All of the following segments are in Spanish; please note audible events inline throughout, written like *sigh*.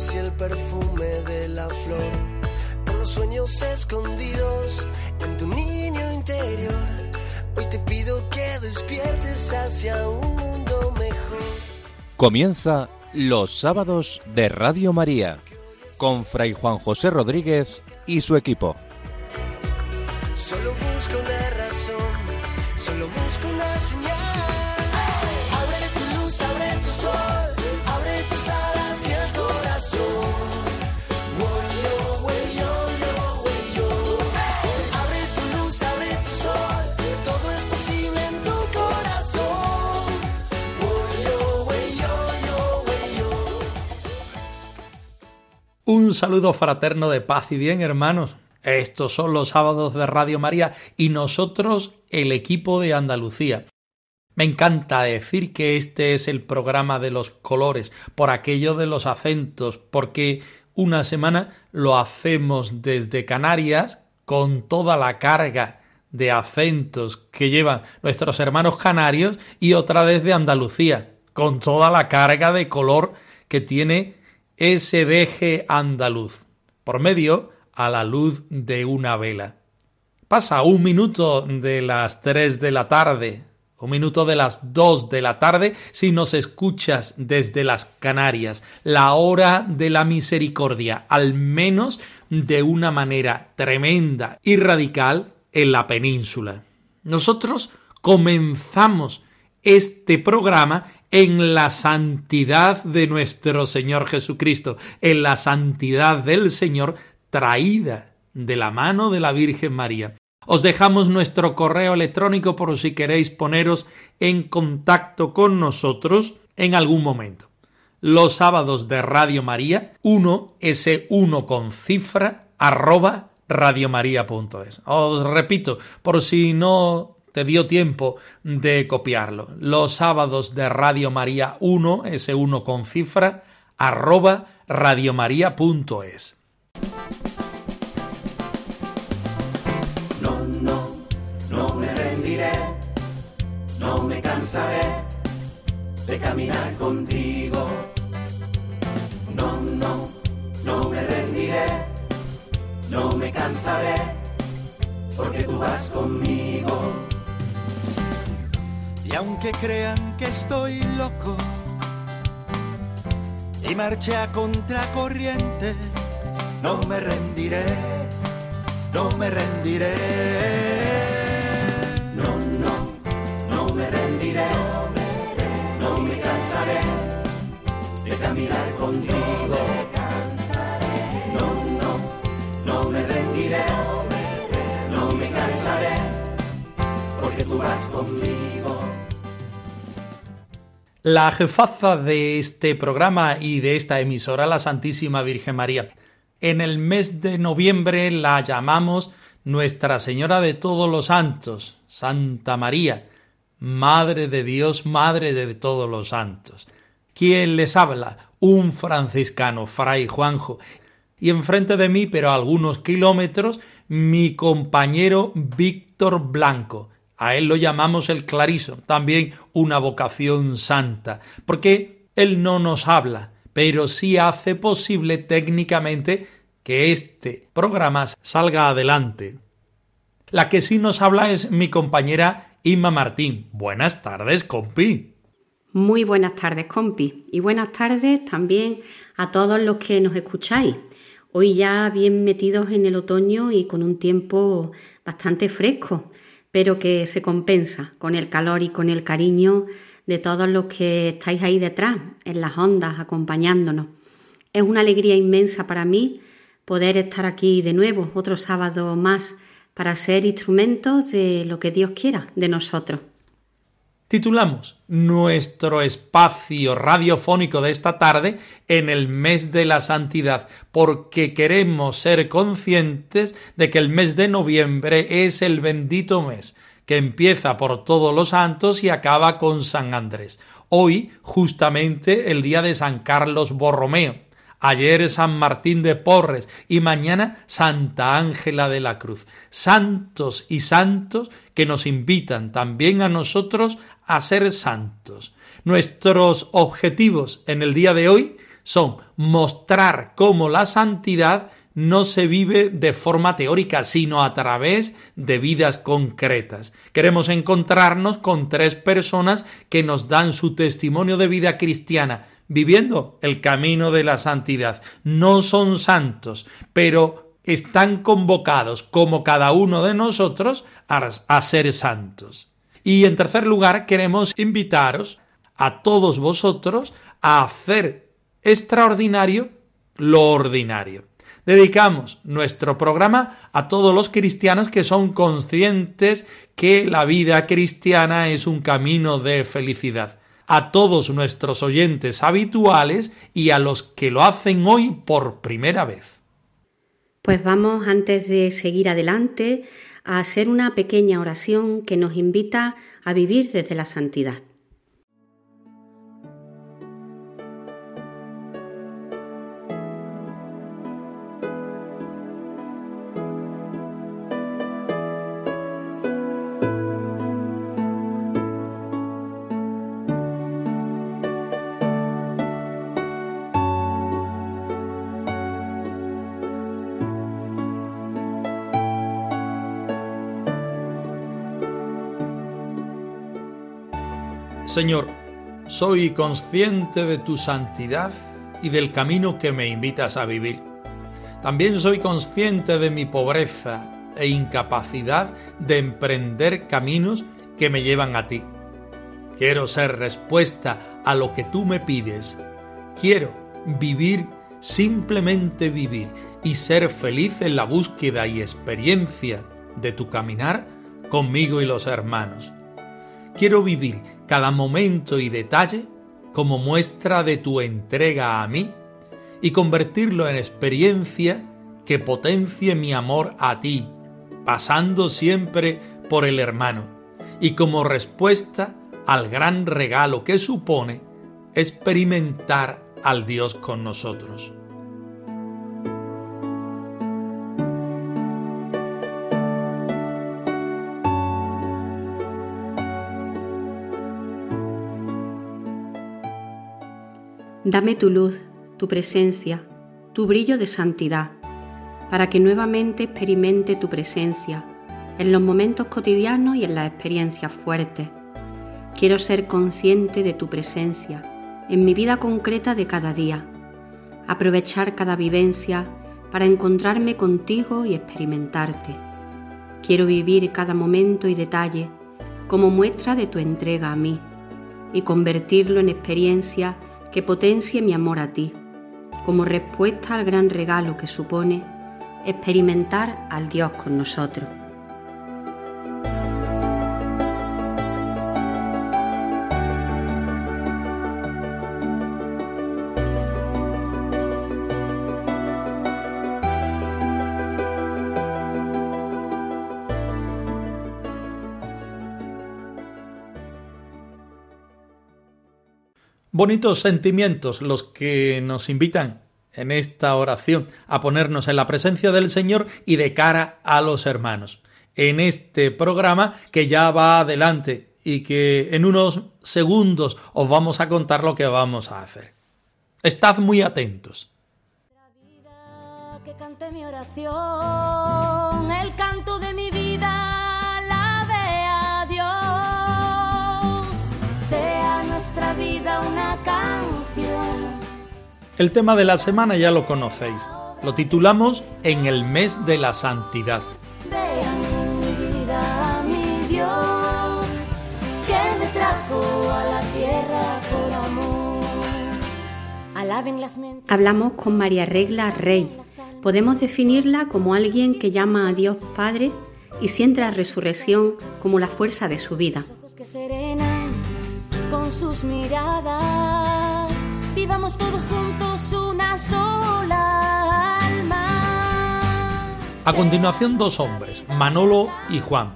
y el perfume de la flor, por los sueños escondidos en tu niño interior. Hoy te pido que despiertes hacia un mundo mejor. Comienza los sábados de Radio María con Fray Juan José Rodríguez y su equipo. Solo Un saludo fraterno de paz y bien, hermanos. Estos son los sábados de Radio María y nosotros el equipo de Andalucía. Me encanta decir que este es el programa de los colores, por aquello de los acentos, porque una semana lo hacemos desde Canarias con toda la carga de acentos que llevan nuestros hermanos canarios y otra desde Andalucía, con toda la carga de color que tiene ese andaluz, por medio a la luz de una vela. Pasa un minuto de las tres de la tarde, un minuto de las dos de la tarde si nos escuchas desde las Canarias, la hora de la misericordia, al menos de una manera tremenda y radical en la península. Nosotros comenzamos este programa en la santidad de nuestro Señor Jesucristo, en la santidad del Señor traída de la mano de la Virgen María. Os dejamos nuestro correo electrónico por si queréis poneros en contacto con nosotros en algún momento. Los sábados de Radio María, 1 ese 1 con cifra, arroba radiomaria.es. Os repito, por si no te dio tiempo de copiarlo. Los sábados de Radio María 1, ese 1 con cifra, arroba radiomaria.es. No, no, no me rendiré, no me cansaré de caminar contigo. No, no, no me rendiré, no me cansaré, porque tú vas conmigo. Y aunque crean que estoy loco y marché a contracorriente, no me rendiré, no me rendiré. No, no, no me rendiré, no me cansaré de caminar contigo. La jefaza de este programa y de esta emisora, la Santísima Virgen María. En el mes de noviembre la llamamos Nuestra Señora de todos los Santos, Santa María, Madre de Dios, Madre de todos los Santos. ¿Quién les habla? Un franciscano, Fray Juanjo. Y enfrente de mí, pero a algunos kilómetros, mi compañero Víctor Blanco. A él lo llamamos el Clariso, también una vocación santa, porque él no nos habla, pero sí hace posible técnicamente que este programa salga adelante. La que sí nos habla es mi compañera Inma Martín. Buenas tardes, compi. Muy buenas tardes, compi. Y buenas tardes también a todos los que nos escucháis. Hoy ya bien metidos en el otoño y con un tiempo bastante fresco pero que se compensa con el calor y con el cariño de todos los que estáis ahí detrás, en las ondas, acompañándonos. Es una alegría inmensa para mí poder estar aquí de nuevo, otro sábado más, para ser instrumentos de lo que Dios quiera de nosotros. Titulamos nuestro espacio radiofónico de esta tarde en el mes de la santidad, porque queremos ser conscientes de que el mes de noviembre es el bendito mes, que empieza por todos los santos y acaba con San Andrés. Hoy, justamente, el día de San Carlos Borromeo. Ayer San Martín de Porres y mañana Santa Ángela de la Cruz. Santos y santos que nos invitan también a nosotros a ser santos. Nuestros objetivos en el día de hoy son mostrar cómo la santidad no se vive de forma teórica, sino a través de vidas concretas. Queremos encontrarnos con tres personas que nos dan su testimonio de vida cristiana, viviendo el camino de la santidad. No son santos, pero están convocados, como cada uno de nosotros, a, ser santos. Y en tercer lugar, queremos invitaros a todos vosotros a hacer extraordinario lo ordinario. Dedicamos nuestro programa a todos los cristianos que son conscientes que la vida cristiana es un camino de felicidad. A todos nuestros oyentes habituales y a los que lo hacen hoy por primera vez. Pues vamos, antes de seguir adelante, a hacer una pequeña oración que nos invita a vivir desde la santidad. Señor, soy consciente de tu santidad y del camino que me invitas a vivir. También soy consciente de mi pobreza e incapacidad de emprender caminos que me llevan a ti. Quiero ser respuesta a lo que tú me pides. Quiero vivir, simplemente vivir y ser feliz en la búsqueda y experiencia de tu caminar conmigo y los hermanos. Quiero vivir cada momento y detalle como muestra de tu entrega a mí y convertirlo en experiencia que potencie mi amor a ti, pasando siempre por el hermano, y como respuesta al gran regalo que supone experimentar al Dios con nosotros. Dame tu luz, tu presencia, tu brillo de santidad, para que nuevamente experimente tu presencia en los momentos cotidianos y en las experiencias fuertes. Quiero ser consciente de tu presencia en mi vida concreta de cada día, aprovechar cada vivencia para encontrarme contigo y experimentarte. Quiero vivir cada momento y detalle como muestra de tu entrega a mí y convertirlo en experiencia que potencie mi amor a ti, como respuesta al gran regalo que supone experimentar al Dios con nosotros. Bonitos sentimientos los que nos invitan en esta oración a ponernos en la presencia del Señor y de cara a los hermanos. En este programa que ya va adelante y que en unos segundos os vamos a contar lo que vamos a hacer. Estad muy atentos. Que cante mi oración, el canto de mi vida vida una canción. El tema de la semana ya lo conocéis. Lo titulamos En el mes de la santidad. Hablamos con María Regla Rey. Podemos definirla como alguien que llama a Dios Padre y siente la resurrección como la fuerza de su vida con sus miradas. Vivamos todos juntos una sola alma. A continuación dos hombres, Manolo y Juan.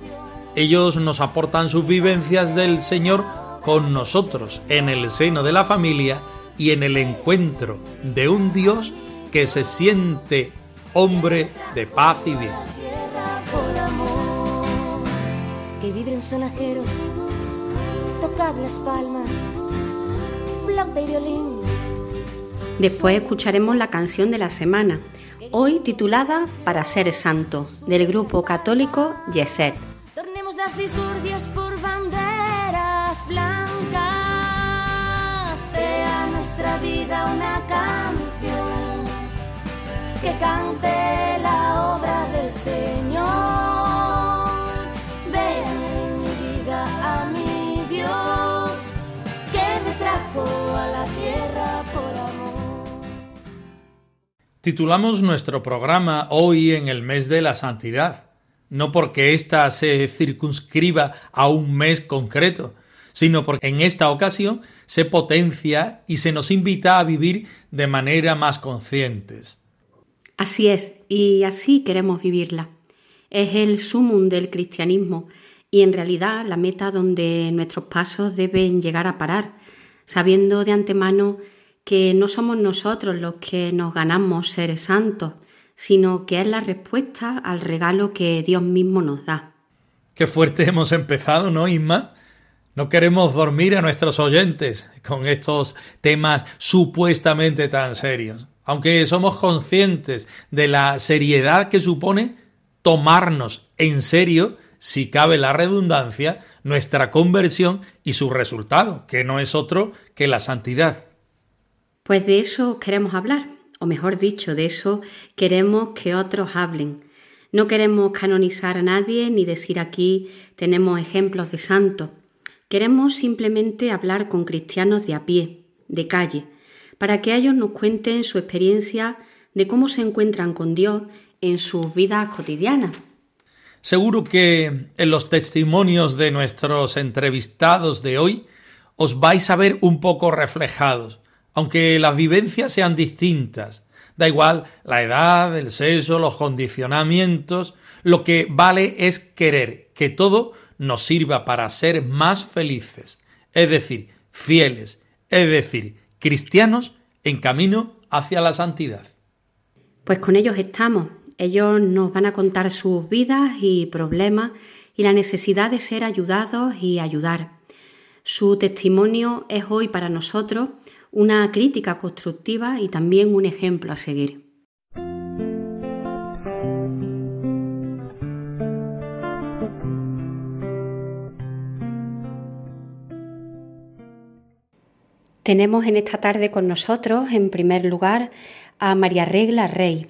Ellos nos aportan sus vivencias del Señor con nosotros en el seno de la familia y en el encuentro de un Dios que se siente hombre de paz y bien. Que viven sonajeros tocar las palmas, flauta y violín. Después escucharemos la canción de la semana, hoy titulada Para ser santo, del grupo católico Yeset. Tornemos las discordias por banderas blancas, sea nuestra vida una canción que cante Titulamos nuestro programa hoy en el mes de la santidad, no porque ésta se circunscriba a un mes concreto, sino porque en esta ocasión se potencia y se nos invita a vivir de manera más conscientes. Así es, y así queremos vivirla. Es el sumum del cristianismo y en realidad la meta donde nuestros pasos deben llegar a parar, sabiendo de antemano que no somos nosotros los que nos ganamos ser santos, sino que es la respuesta al regalo que Dios mismo nos da. Qué fuerte *laughs* hemos empezado, ¿no, Isma? No queremos dormir a nuestros oyentes con estos temas supuestamente tan serios, aunque somos conscientes de la seriedad que supone tomarnos en serio, si cabe la redundancia, nuestra conversión y su resultado, que no es otro que la santidad. Pues de eso queremos hablar, o mejor dicho, de eso queremos que otros hablen. No queremos canonizar a nadie ni decir aquí tenemos ejemplos de santos. Queremos simplemente hablar con cristianos de a pie, de calle, para que ellos nos cuenten su experiencia de cómo se encuentran con Dios en sus vidas cotidianas. Seguro que en los testimonios de nuestros entrevistados de hoy os vais a ver un poco reflejados, aunque las vivencias sean distintas. Da igual la edad, el sexo, los condicionamientos, lo que vale es querer que todo nos sirva para ser más felices, es decir, fieles, es decir, cristianos en camino hacia la santidad. Pues con ellos estamos. Ellos nos van a contar sus vidas y problemas y la necesidad de ser ayudados y ayudar. Su testimonio es hoy para nosotros una crítica constructiva y también un ejemplo a seguir. Tenemos en esta tarde con nosotros, en primer lugar, a María Regla Rey.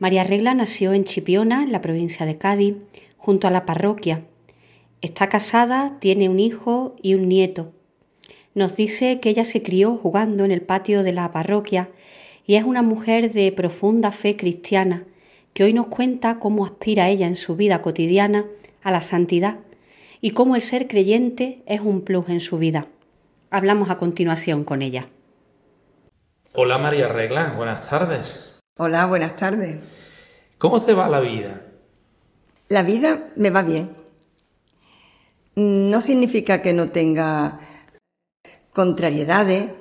María Regla nació en Chipiona, en la provincia de Cádiz, junto a la parroquia. Está casada, tiene un hijo y un nieto. Nos dice que ella se crió jugando en el patio de la parroquia y es una mujer de profunda fe cristiana, que hoy nos cuenta cómo aspira ella en su vida cotidiana a la santidad y cómo el ser creyente es un plus en su vida. Hablamos a continuación con ella. Hola María Regla, buenas tardes. Hola, buenas tardes. ¿Cómo te va la vida? La vida me va bien. No significa que no tenga contrariedades,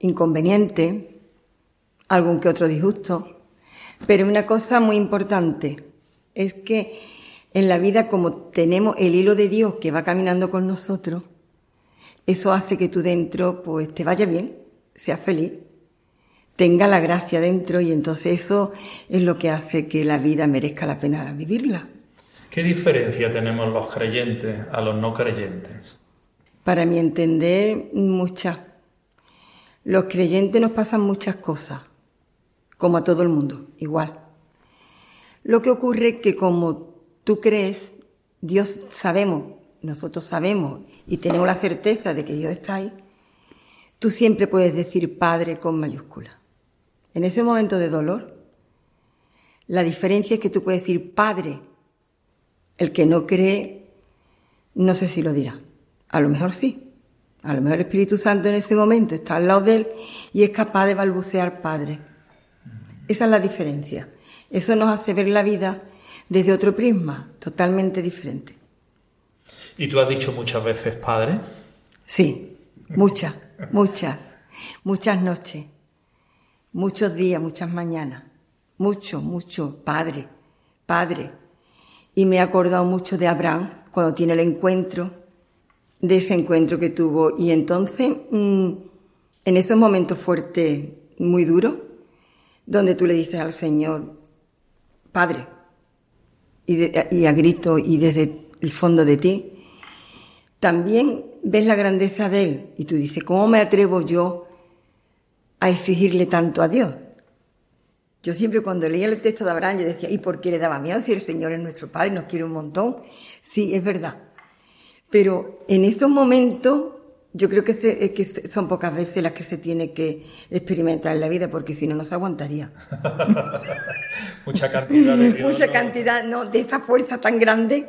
inconvenientes, algún que otro disgusto, pero una cosa muy importante es que en la vida como tenemos el hilo de Dios que va caminando con nosotros, eso hace que tú dentro pues te vaya bien, seas feliz, tenga la gracia dentro y entonces eso es lo que hace que la vida merezca la pena vivirla. ¿Qué diferencia tenemos los creyentes a los no creyentes? Para mi entender, muchas. Los creyentes nos pasan muchas cosas, como a todo el mundo, igual. Lo que ocurre es que como tú crees, Dios sabemos, nosotros sabemos y tenemos la certeza de que Dios está ahí, tú siempre puedes decir Padre con mayúscula. En ese momento de dolor, la diferencia es que tú puedes decir Padre. El que no cree, no sé si lo dirá. A lo mejor sí. A lo mejor el Espíritu Santo en ese momento está al lado de él y es capaz de balbucear Padre. Esa es la diferencia. Eso nos hace ver la vida desde otro prisma, totalmente diferente. ¿Y tú has dicho muchas veces Padre? Sí, muchas, muchas, muchas noches, muchos días, muchas mañanas, mucho, mucho, Padre, Padre. Y me he acordado mucho de Abraham cuando tiene el encuentro, de ese encuentro que tuvo. Y entonces, mm, en esos momentos fuertes muy duro, donde tú le dices al Señor, Padre, y, y a grito y desde el fondo de ti, también ves la grandeza de Él y tú dices, ¿cómo me atrevo yo a exigirle tanto a Dios? Yo siempre cuando leía el texto de Abraham, yo decía, ¿y por qué le daba miedo si el Señor es nuestro Padre, nos quiere un montón? Sí, es verdad. Pero en estos momentos, yo creo que, se- que son pocas veces las que se tiene que experimentar en la vida, porque si no, no se aguantaría. *laughs* Mucha cantidad de Dios, *laughs* Mucha ¿no? cantidad, ¿no? De esa fuerza tan grande.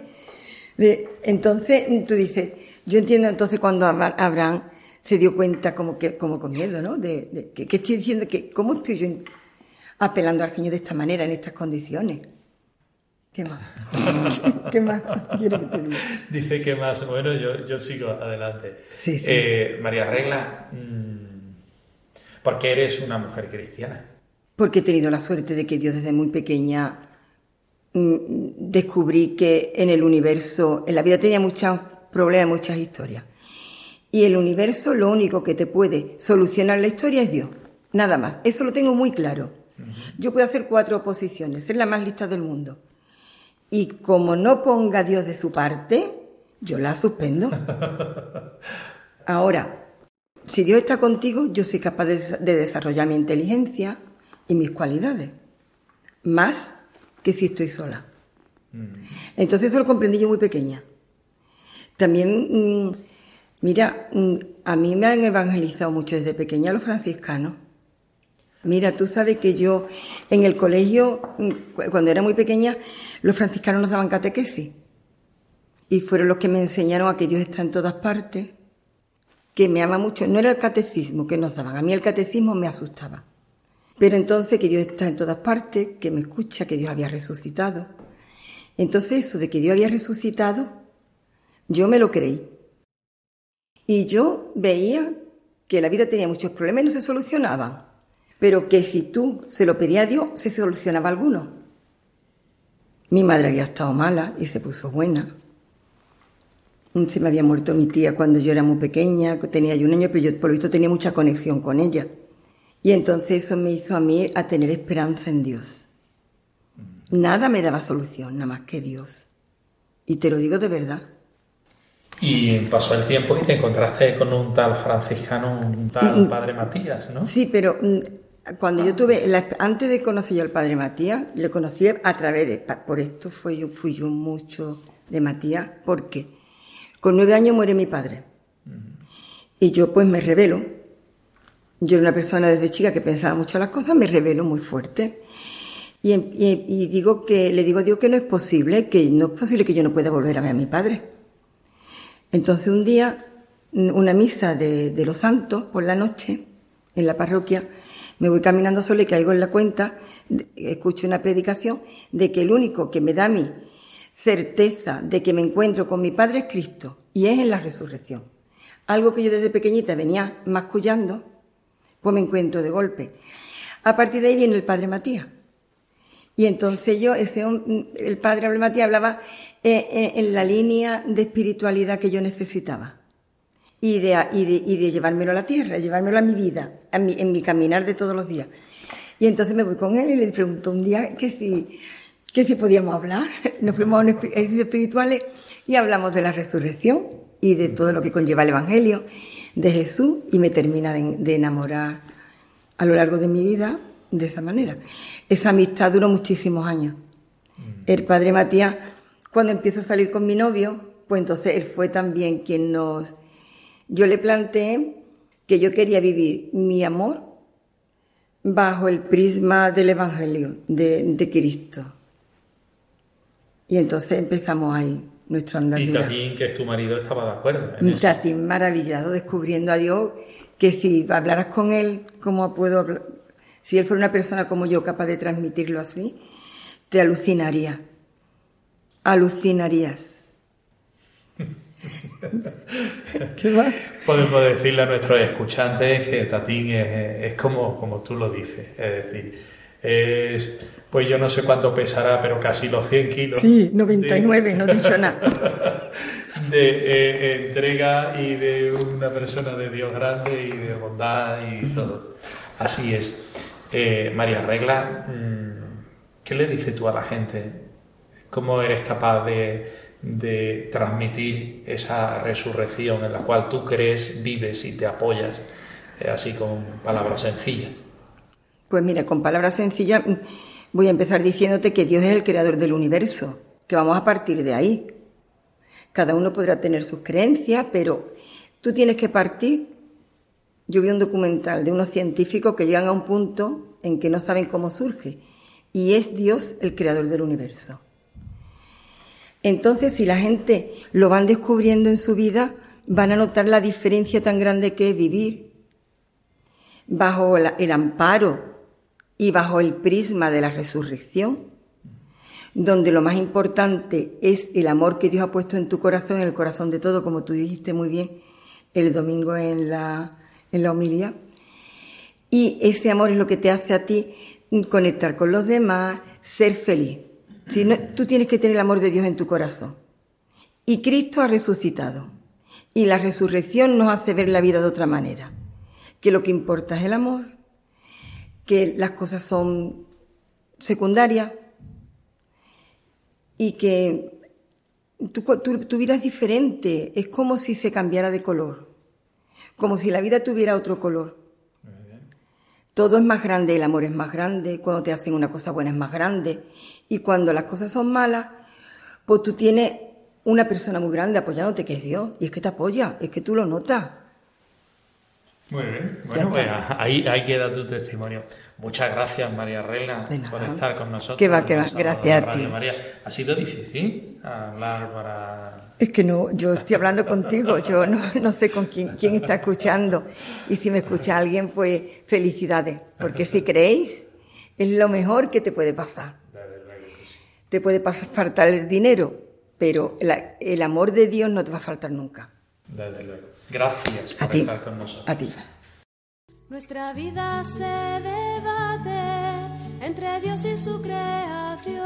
De- entonces, tú dices, yo entiendo entonces cuando Abra- Abraham se dio cuenta como que, como con miedo, ¿no? De, de- que, que estoy diciendo que, ¿cómo estoy yo apelando al Señor de esta manera, en estas condiciones? ¿Qué más? *laughs* ¿Qué más quiero que te diga? Dice que más, bueno, yo, yo sigo adelante. Sí, sí. Eh, María Regla, mm, ¿por qué eres una mujer cristiana? Porque he tenido la suerte de que Dios desde muy pequeña mm, descubrí que en el universo, en la vida tenía muchos problemas, muchas historias. Y el universo lo único que te puede solucionar la historia es Dios. Nada más. Eso lo tengo muy claro. Yo puedo hacer cuatro oposiciones, ser la más lista del mundo. Y como no ponga Dios de su parte, yo la suspendo. *laughs* Ahora, si Dios está contigo, yo soy capaz de, de desarrollar mi inteligencia y mis cualidades. Más que si estoy sola. Entonces eso lo comprendí yo muy pequeña. También, mm, mira, mm, a mí me han evangelizado mucho desde pequeña los franciscanos. Mira, tú sabes que yo en el colegio, mm, cu- cuando era muy pequeña, los franciscanos nos daban catequesis. Y fueron los que me enseñaron a que Dios está en todas partes, que me ama mucho. No era el catecismo que nos daban, a mí el catecismo me asustaba. Pero entonces que Dios está en todas partes, que me escucha, que Dios había resucitado. Entonces eso de que Dios había resucitado, yo me lo creí. Y yo veía que la vida tenía muchos problemas y no se solucionaban. Pero que si tú se lo pedías a Dios, se solucionaba alguno. Mi madre había estado mala y se puso buena. Se me había muerto mi tía cuando yo era muy pequeña, tenía yo un año, pero yo por lo visto tenía mucha conexión con ella. Y entonces eso me hizo a mí a tener esperanza en Dios. Nada me daba solución, nada más que Dios. Y te lo digo de verdad. Y pasó el tiempo y te encontraste con un tal franciscano, un tal padre Matías, ¿no? Sí, pero mm, cuando yo tuve, la- antes de conocer yo al padre Matías, le conocí a través de, por esto fui yo, fui yo mucho de Matías, porque con nueve años muere mi padre. Y yo pues me revelo. Yo era una persona desde chica que pensaba mucho las cosas, me revelo muy fuerte. Y, en- y- y digo que, le digo a Dios que no es posible, que no es posible que yo no pueda volver a ver a mi padre. Entonces un día, una misa de, de los santos por la noche, en la parroquia, me voy caminando sola y caigo en la cuenta, escucho una predicación de que el único que me da mi certeza de que me encuentro con mi Padre es Cristo, y es en la resurrección. Algo que yo desde pequeñita venía mascullando, pues me encuentro de golpe. A partir de ahí viene el Padre Matías. Y entonces yo, ese, el padre Matías hablaba eh, eh, en la línea de espiritualidad que yo necesitaba. Y de, y, de, y de llevármelo a la tierra, llevármelo a mi vida, a mi, en mi caminar de todos los días. Y entonces me voy con él y le pregunto un día que si, que si podíamos hablar. *laughs* Nos fuimos a un espi- ejercicios espirituales y hablamos de la resurrección y de todo lo que conlleva el Evangelio de Jesús y me termina de, de enamorar a lo largo de mi vida de esa manera. Esa amistad duró muchísimos años. El padre Matías, cuando empiezo a salir con mi novio, pues entonces él fue también quien nos... Yo le planteé que yo quería vivir mi amor bajo el prisma del Evangelio, de, de Cristo. Y entonces empezamos ahí nuestro Y andadura. Tatín, que es tu marido, estaba de acuerdo en eso. Tatín maravillado descubriendo a Dios que si hablaras con él, ¿cómo puedo hablar? Si él fuera una persona como yo capaz de transmitirlo así, te alucinaría. Alucinarías. *laughs* ¿Qué más? Podemos decirle a nuestros escuchantes que Tatín es, es como, como tú lo dices. Es decir, es, pues yo no sé cuánto pesará, pero casi los 100 kilos. Sí, 99, no he dicho nada. *laughs* de eh, entrega y de una persona de Dios grande y de bondad y todo. Así es. Eh, María Regla, mm, ¿qué le dices tú a la gente? ¿Cómo eres capaz de, transmitir esa resurrección en la cual tú crees, vives y te apoyas, eh, así con palabras sencillas? Pues mira, con palabras sencillas mm, voy a empezar diciéndote que Dios es el creador del universo, que vamos a partir de ahí. Cada uno podrá tener sus creencias, pero tú tienes que partir. Yo vi un documental de unos científicos que llegan a un punto en que no saben cómo surge, y es Dios el creador del universo. Entonces, si la gente lo van descubriendo en su vida, van a notar la diferencia tan grande que es vivir bajo el amparo y bajo el prisma de la resurrección, donde lo más importante es el amor que Dios ha puesto en tu corazón, en el corazón de todo, como tú dijiste muy bien el domingo en la, en la. Y ese amor es lo que te hace a ti conectar con los demás, ser feliz. Si tú tienes que tener el amor de Dios en tu corazón. Y Cristo ha resucitado. Y la resurrección nos hace ver la vida de otra manera. Que lo que importa es el amor, que las cosas son secundarias y que tu, vida es diferente, es como si se cambiara de color, como si la vida tuviera otro color. Todo es más grande, el amor es más grande, cuando te hacen una cosa buena es más grande y cuando las cosas son malas, pues tú tienes una persona muy grande apoyándote que es Dios y es que te apoya, es que tú lo notas. Muy bien, bueno, pues ahí, ahí queda tu testimonio. Muchas gracias, María Regla, por estar con nosotros. Que va, que va, gracias a ti. María. ¿Ha sido difícil hablar para.? Es que no, yo estoy hablando contigo, yo no, no sé con quién, quién está escuchando. Y si me escucha alguien, pues felicidades, porque si *laughs* creéis, es lo mejor que te puede pasar. Te puede pasar, faltar el dinero, pero el amor de Dios no te va a faltar nunca. Desde luego. Gracias por estar con nosotros. A ti. Nuestra vida se debate entre Dios y su creación,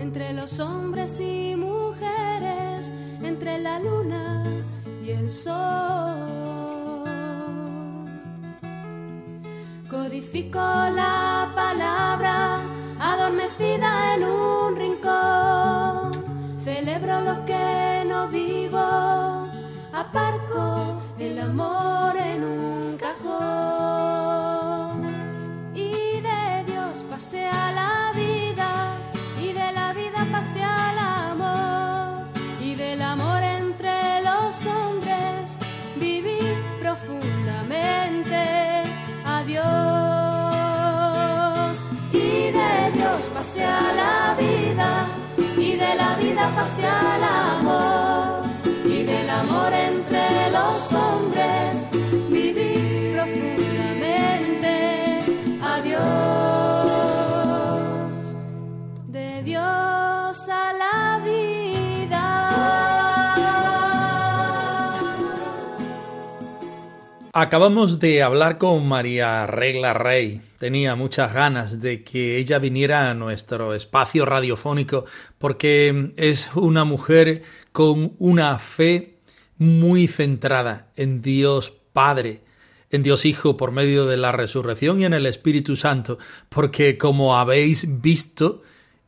entre los hombres y mujeres, entre la luna y el sol. Codifico la la Acabamos de hablar con María Regla Rey. Tenía muchas ganas de que ella viniera a nuestro espacio radiofónico porque es una mujer con una fe muy centrada en Dios Padre, en Dios Hijo por medio de la resurrección y en el Espíritu Santo, porque como habéis visto,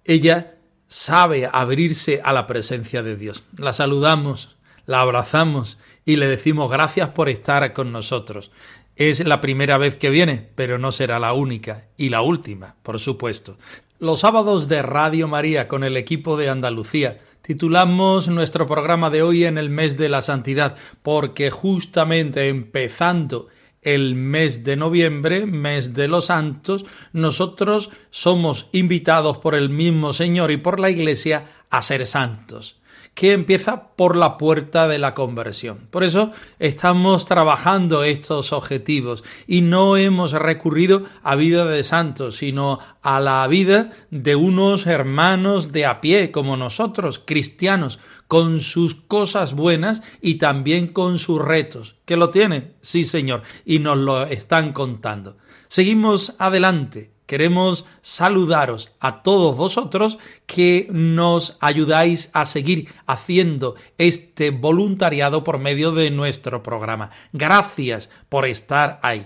ella sabe abrirse a la presencia de Dios. La saludamos, la abrazamos y le decimos gracias por estar con nosotros. Es la primera vez que viene, pero no será la única y la última, por supuesto. Los sábados de Radio María con el equipo de Andalucía Titulamos nuestro programa de hoy en el mes de la santidad porque justamente empezando el mes de noviembre, mes de los santos, nosotros somos invitados por el mismo Señor y por la Iglesia a ser santos que empieza por la puerta de la conversión. Por eso estamos trabajando estos objetivos y no hemos recurrido a vida de santos, sino a la vida de unos hermanos de a pie como nosotros, cristianos, con sus cosas buenas y también con sus retos. ¿Que lo tiene? Sí, Señor, y nos lo están contando. Seguimos adelante Queremos saludaros a todos vosotros que nos ayudáis a seguir haciendo este voluntariado por medio de nuestro programa. Gracias por estar ahí.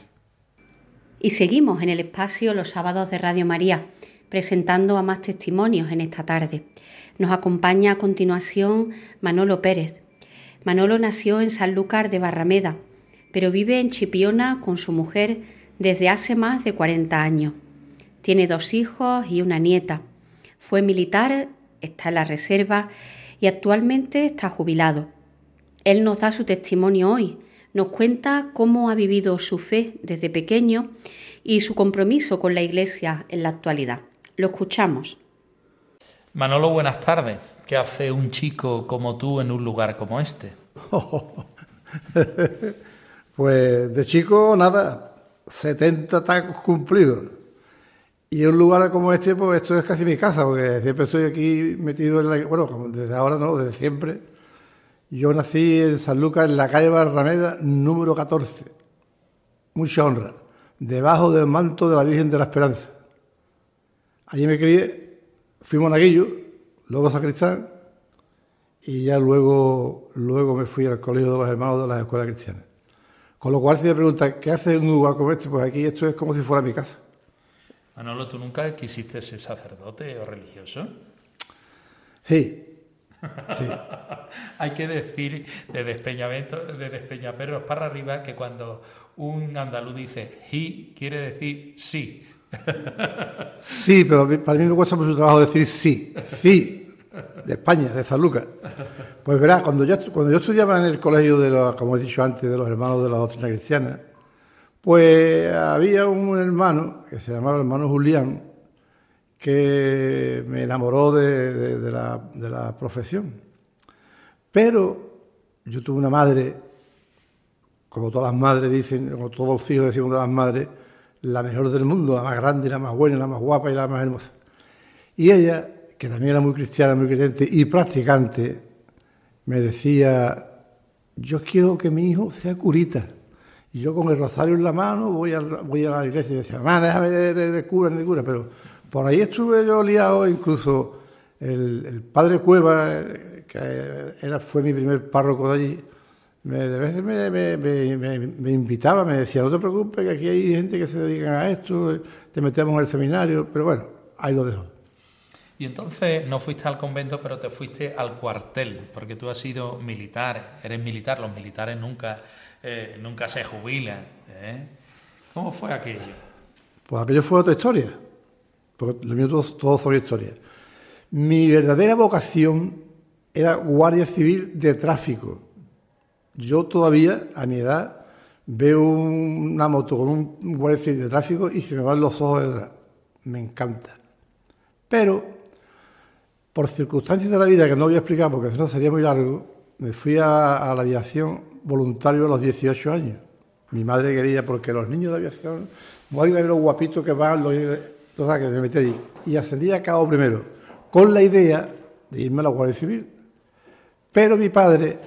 Y seguimos en el espacio los sábados de Radio María, presentando a más testimonios en esta tarde. Nos acompaña a continuación Manolo Pérez. Manolo nació en Sanlúcar de Barrameda, pero vive en Chipiona con su mujer desde hace más de 40 años. Tiene dos hijos y una nieta. Fue militar, está en la reserva y actualmente está jubilado. Él nos da su testimonio hoy nos cuenta cómo ha vivido su fe desde pequeño y su compromiso con la Iglesia en la actualidad. Lo escuchamos. Manolo, buenas tardes. ¿Qué hace un chico como tú en un lugar como este? *laughs* pues de chico nada, 70 tacos cumplidos. Y en un lugar como este, pues esto es casi mi casa, porque siempre estoy aquí metido en la... Bueno, desde ahora no, desde siempre yo nací en San Lucas, en la calle Barrameda, número 14. Mucha honra. Debajo del manto de la Virgen de la Esperanza. Allí me crié, fui monaguillo, luego sacristán, y ya luego, luego me fui al colegio de los hermanos de las escuelas cristianas. Con lo cual, si me preguntan, ¿qué hace en un lugar como este? Pues aquí esto es como si fuera mi casa. Manolo, ¿tú nunca quisiste ser sacerdote o religioso? Sí, *laughs* Hay que decir de, de despeñaperros para arriba que cuando un andaluz dice he, quiere decir sí. *laughs* sí, pero para mí me cuesta mucho trabajo decir sí. Sí, de España, de San Lucas. Pues verá, cuando yo, cuando yo estudiaba en el colegio, de los, como he dicho antes, de los hermanos de la doctrina cristiana, pues había un hermano que se llamaba hermano Julián, que me enamoró de, la, profesión. Pero yo tuve una madre, como todas las madres dicen, como todos los hijos decimos de las madres, la mejor del mundo, la más grande, la más buena, la más guapa y la más hermosa. Y ella, que también era muy cristiana, muy creyente y practicante, me decía, yo quiero que mi hijo sea curita. Y yo con el rosario en la mano voy a, voy a la iglesia y decía, mamá, déjame de, de, de cura, de cura, pero por ahí estuve yo liado, incluso el, padre Cueva, que era, fue mi primer párroco de allí, me, de veces me, invitaba, me decía, no te preocupes, que aquí hay gente que se dedica a esto, te metemos en el seminario, pero bueno, ahí lo dejo. Y entonces no fuiste al convento, pero te fuiste al cuartel, porque tú has sido militar, eres militar, los militares nunca, eh, nunca se jubilan. ¿eh? ¿Cómo fue aquello? Pues aquello fue otra historia porque lo mío todo, son historias. Mi verdadera vocación era guardia civil de tráfico. Yo todavía, a mi edad, veo una moto con un guardia civil de tráfico y se me van los ojos detrás. Me encanta. Pero, por circunstancias de la vida que no voy a explicar porque eso sería muy largo, me fui a, la aviación voluntario a los 18 años. Mi madre quería, porque los niños de aviación, voy a ver los guapitos que van, los que me metí allí. Y ascendí a cabo primero, con la idea de irme a la Guardia Civil. Pero mi padre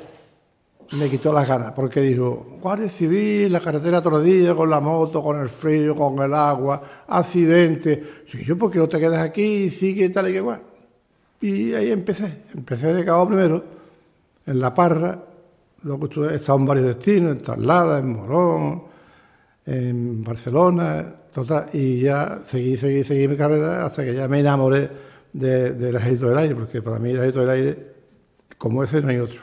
me quitó las ganas, porque dijo, Guardia Civil, la carretera día, con la moto, con el frío, con el agua, accidente. Y yo, ¿por qué no te quedas aquí y sigue tal y que? Y ahí empecé. Empecé de cabo primero, en La Parra, luego he estado en varios destinos, en Taslada, en Morón, en Barcelona, Total, y ya seguí, seguí, seguí mi carrera hasta que ya me enamoré del ejército del aire, porque para mí el ejército del aire, como ese, no hay otro.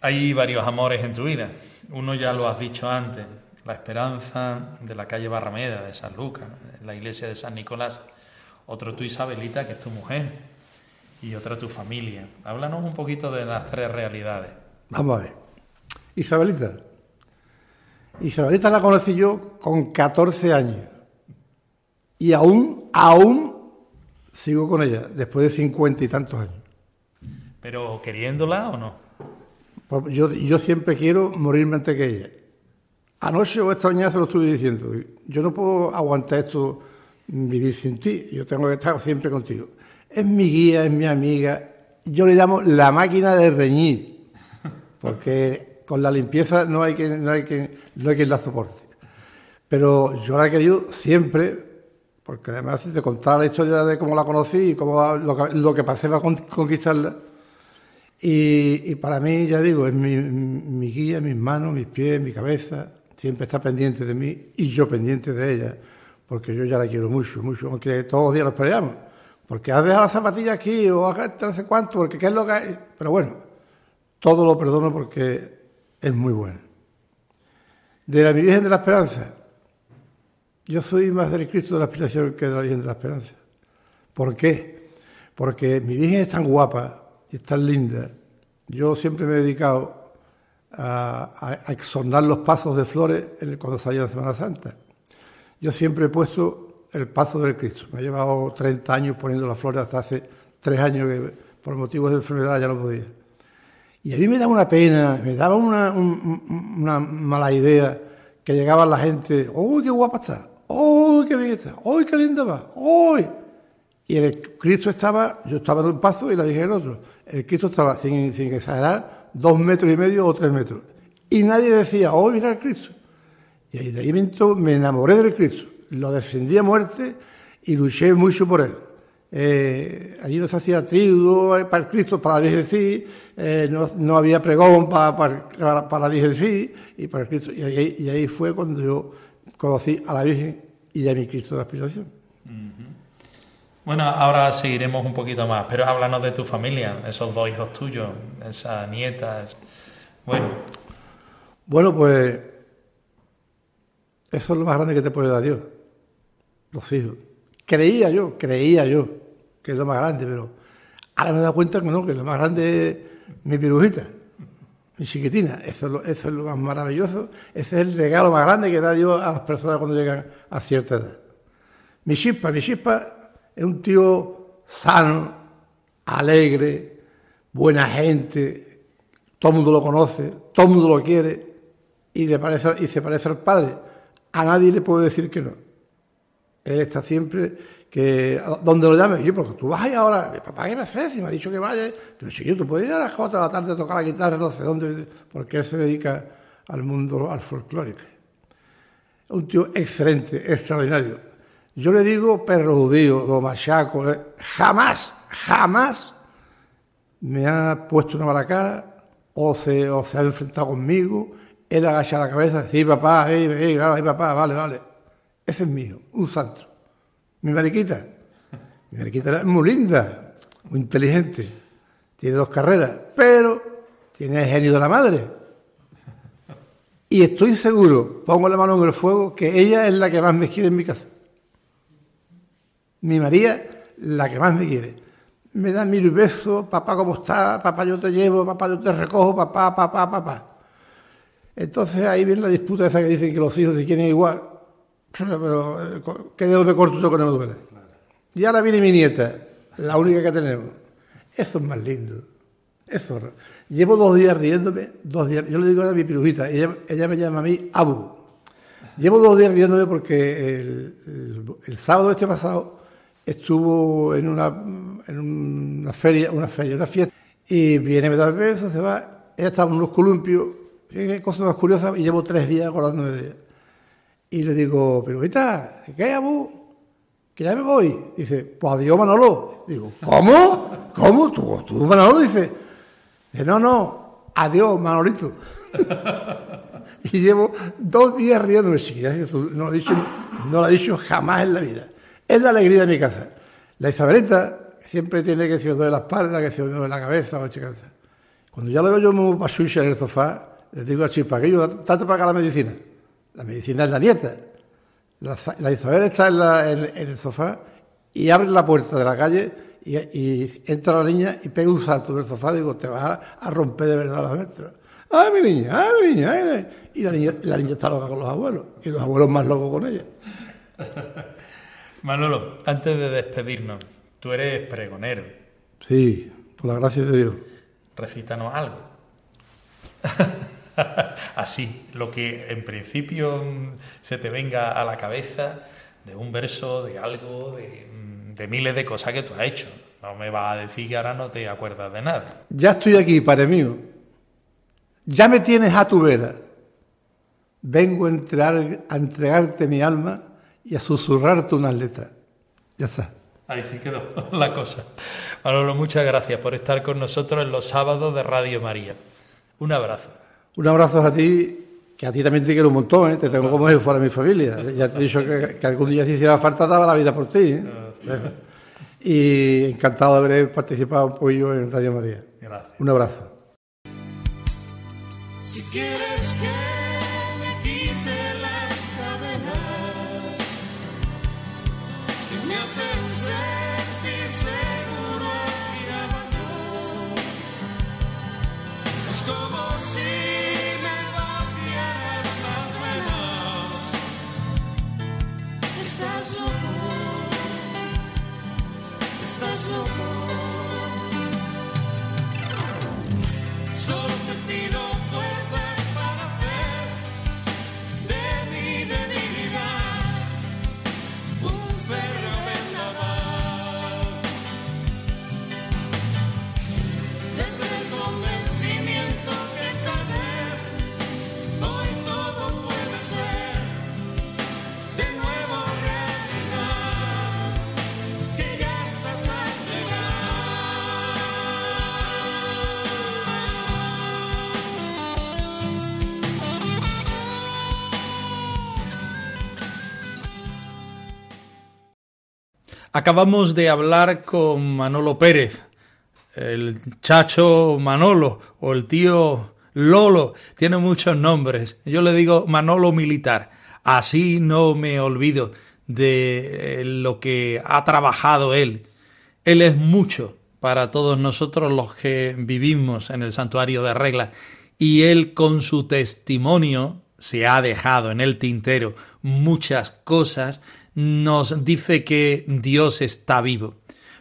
Hay varios amores en tu vida. Uno ya lo has dicho antes, la esperanza de la calle Barrameda, de San Lucas, la iglesia de San Nicolás. Otro tu Isabelita, que es tu mujer, y otra tu familia. Háblanos un poquito de las tres realidades. Vamos a ver. Isabelita, Isabelita la conocí yo con 14 años. Y aún, aún sigo con ella, después de cincuenta y tantos años. ¿Pero queriéndola o no? Pues yo, yo siempre quiero morirme antes que ella. Anoche o esta mañana se lo estuve diciendo. Yo no puedo aguantar esto, vivir sin ti. Yo tengo que estar siempre contigo. Es mi guía, es mi amiga. Yo le llamo la máquina de reñir. Porque con la limpieza no hay que, no hay que, no hay que la soporte. Pero yo la he querido siempre, porque además te contaba la historia de cómo la conocí y cómo lo, que, pasé para conquistarla. Y, para mí, ya digo, es mi, mi, guía, mis manos, mis pies, mi cabeza, siempre está pendiente de mí y yo pendiente de ella, porque yo ya la quiero mucho, mucho, aunque todos los días nos peleamos. Porque has dejado las zapatillas aquí o has no sé cuánto, porque qué es lo que hay. Pero bueno, todo lo perdono porque es muy bueno. De la Virgen de la Esperanza, yo soy más del Cristo de la Aspiración que de la Virgen de la Esperanza. ¿Por qué? Porque mi Virgen es tan guapa y es tan linda. Yo siempre me he dedicado a, exornar los pasos de flores cuando salía la Semana Santa. Yo siempre he puesto el paso del Cristo. Me ha llevado 30 años poniendo las flores hasta hace tres años que por motivos de enfermedad ya no podía. Y a mí me daba una pena, me daba una, una mala idea que llegaba la gente, ¡uy, qué guapa está! ¡Uy, qué bien está! ¡Uy, qué linda va! ¡Uy! Y el Cristo estaba, yo estaba en un paso y la dije en otro. El Cristo estaba, sin, sin exagerar, dos metros y medio o tres metros. Y nadie decía, ¡oh, mira el Cristo! Y ahí de ahí me enamoré del Cristo. Lo defendí a muerte y luché mucho por él. Eh, allí no se hacía trigo para el Cristo, para sí, eh, no, había pregón para, para, para, la Virgen sí, y para el Cristo. Y ahí, y ahí, fue cuando yo conocí a la Virgen y a mi Cristo de aspiración. Bueno, ahora seguiremos un poquito más, pero háblanos de tu familia, esos dos hijos tuyos, esa nieta. Bueno. Bueno, pues eso es lo más grande que te puede dar Dios, los hijos. Creía yo, creía yo que es lo más grande, pero ahora me he dado cuenta que no, que lo más grande es mi pirujita, mi chiquitina. Eso es, lo, más maravilloso, ese es el regalo más grande que da Dios a las personas cuando llegan a cierta edad. Mi chispa, mi chispa es un tío sano, alegre, buena gente, todo el mundo lo conoce, todo el mundo lo quiere y, parece, y se parece al padre. A nadie le puedo decir que no. Él está siempre que donde lo llame, yo, porque tú vas ahí ahora, papá, ¿qué me haces? Si me ha dicho que vaya, pero yo, tú ir a las 4 de la tarde a tocar la guitarra, no sé dónde, porque él se dedica al mundo, al folclórico. Un tío excelente, extraordinario. Yo le digo perro judío, lo machaco, eh, jamás, jamás me ha puesto una mala cara o se, ha enfrentado conmigo, él agacha la cabeza, sí, papá, hey, hey, papá, vale, vale. Ese es mío, un santo. Mi mariquita. Mi mariquita es muy linda, muy inteligente. Tiene dos carreras, pero tiene el genio de la madre. Y estoy seguro, pongo la mano en el fuego, que ella es la que más me quiere en mi casa. Mi María, la que más me quiere. Me da mil besos, papá, ¿cómo está? Papá, yo te llevo, papá, yo te recojo, papá, papá, papá. Entonces ahí viene la disputa esa que dicen que los hijos se quieren igual. Pero, eh, ¿qué dedo me corto con el duele? Y ahora viene mi nieta, la única que tenemos. Eso es más lindo. Eso. Llevo dos días riéndome, dos días. Yo le digo a mi pirujita, ella, ella me llama a mí Abu. Llevo dos días riéndome porque el, sábado este pasado estuvo en una, en una feria, una feria, una fiesta, y viene, me da besos, se va. Ella estaba en unos columpios, qué cosa más curiosa, y llevo tres días acordándome de ella. Y le digo, pero ahorita, ¿qué, Abu? Que ya me voy. Dice, pues adiós, Manolo. Digo, ¿cómo? ¿Cómo? ¿Tú, tú Manolo? Dice, no, no, adiós, Manolito. *laughs* y llevo dos días riéndome. No lo, he dicho, no lo he dicho jamás en la vida. Es la alegría de mi casa. La Isabelita siempre tiene que se me duele la espalda, que se me duele la cabeza, o Cuando ya lo veo yo muy pasucha en el sofá, le digo a Chispa, que yo, tanto para acá la medicina. La medicina es la nieta. La, Isabel está en, el sofá y abre la puerta de la calle y, entra la niña y pega un salto del sofá. Digo, te vas a, romper de verdad la vértebra. ¡Ay, mi niña! ¡Ay, mi niña! Ay, y la niña, la niña está loca con los abuelos y los abuelos más locos con ella. *laughs* Manolo, antes de despedirnos, tú eres pregonero. Sí, por la gracia de Dios. Recítanos algo. *laughs* *laughs* Así, lo que en principio mm, se te venga a la cabeza de un verso, de algo, mm, de, miles de cosas que tú has hecho. No me vas a decir que ahora no te acuerdas de nada. Ya estoy aquí, Padre mío. Ya me tienes a tu vera. Vengo a, a entregarte mi alma y a susurrarte unas letras. Ya está. Ahí sí quedó *laughs* la cosa. Manolo, muchas gracias por estar con nosotros en los sábados de Radio María. Un abrazo. Un abrazo a ti que a ti también te quiero un montón, ¿eh? te tengo como si fuera mi familia. Ya te he dicho que, que algún día si hiciera falta daba la vida por ti. ¿eh? Y encantado de haber participado un poquillo en Radio María. Gracias. Un abrazo. Si quieres que Acabamos de hablar con Manolo Pérez, el chacho Manolo o el tío Lolo, tiene muchos nombres. Yo le digo Manolo Militar. Así no me olvido de eh, lo que ha trabajado él. Él es mucho para todos nosotros los que vivimos en el santuario de regla y él con su testimonio se ha dejado en el tintero muchas cosas, nos dice que Dios está vivo.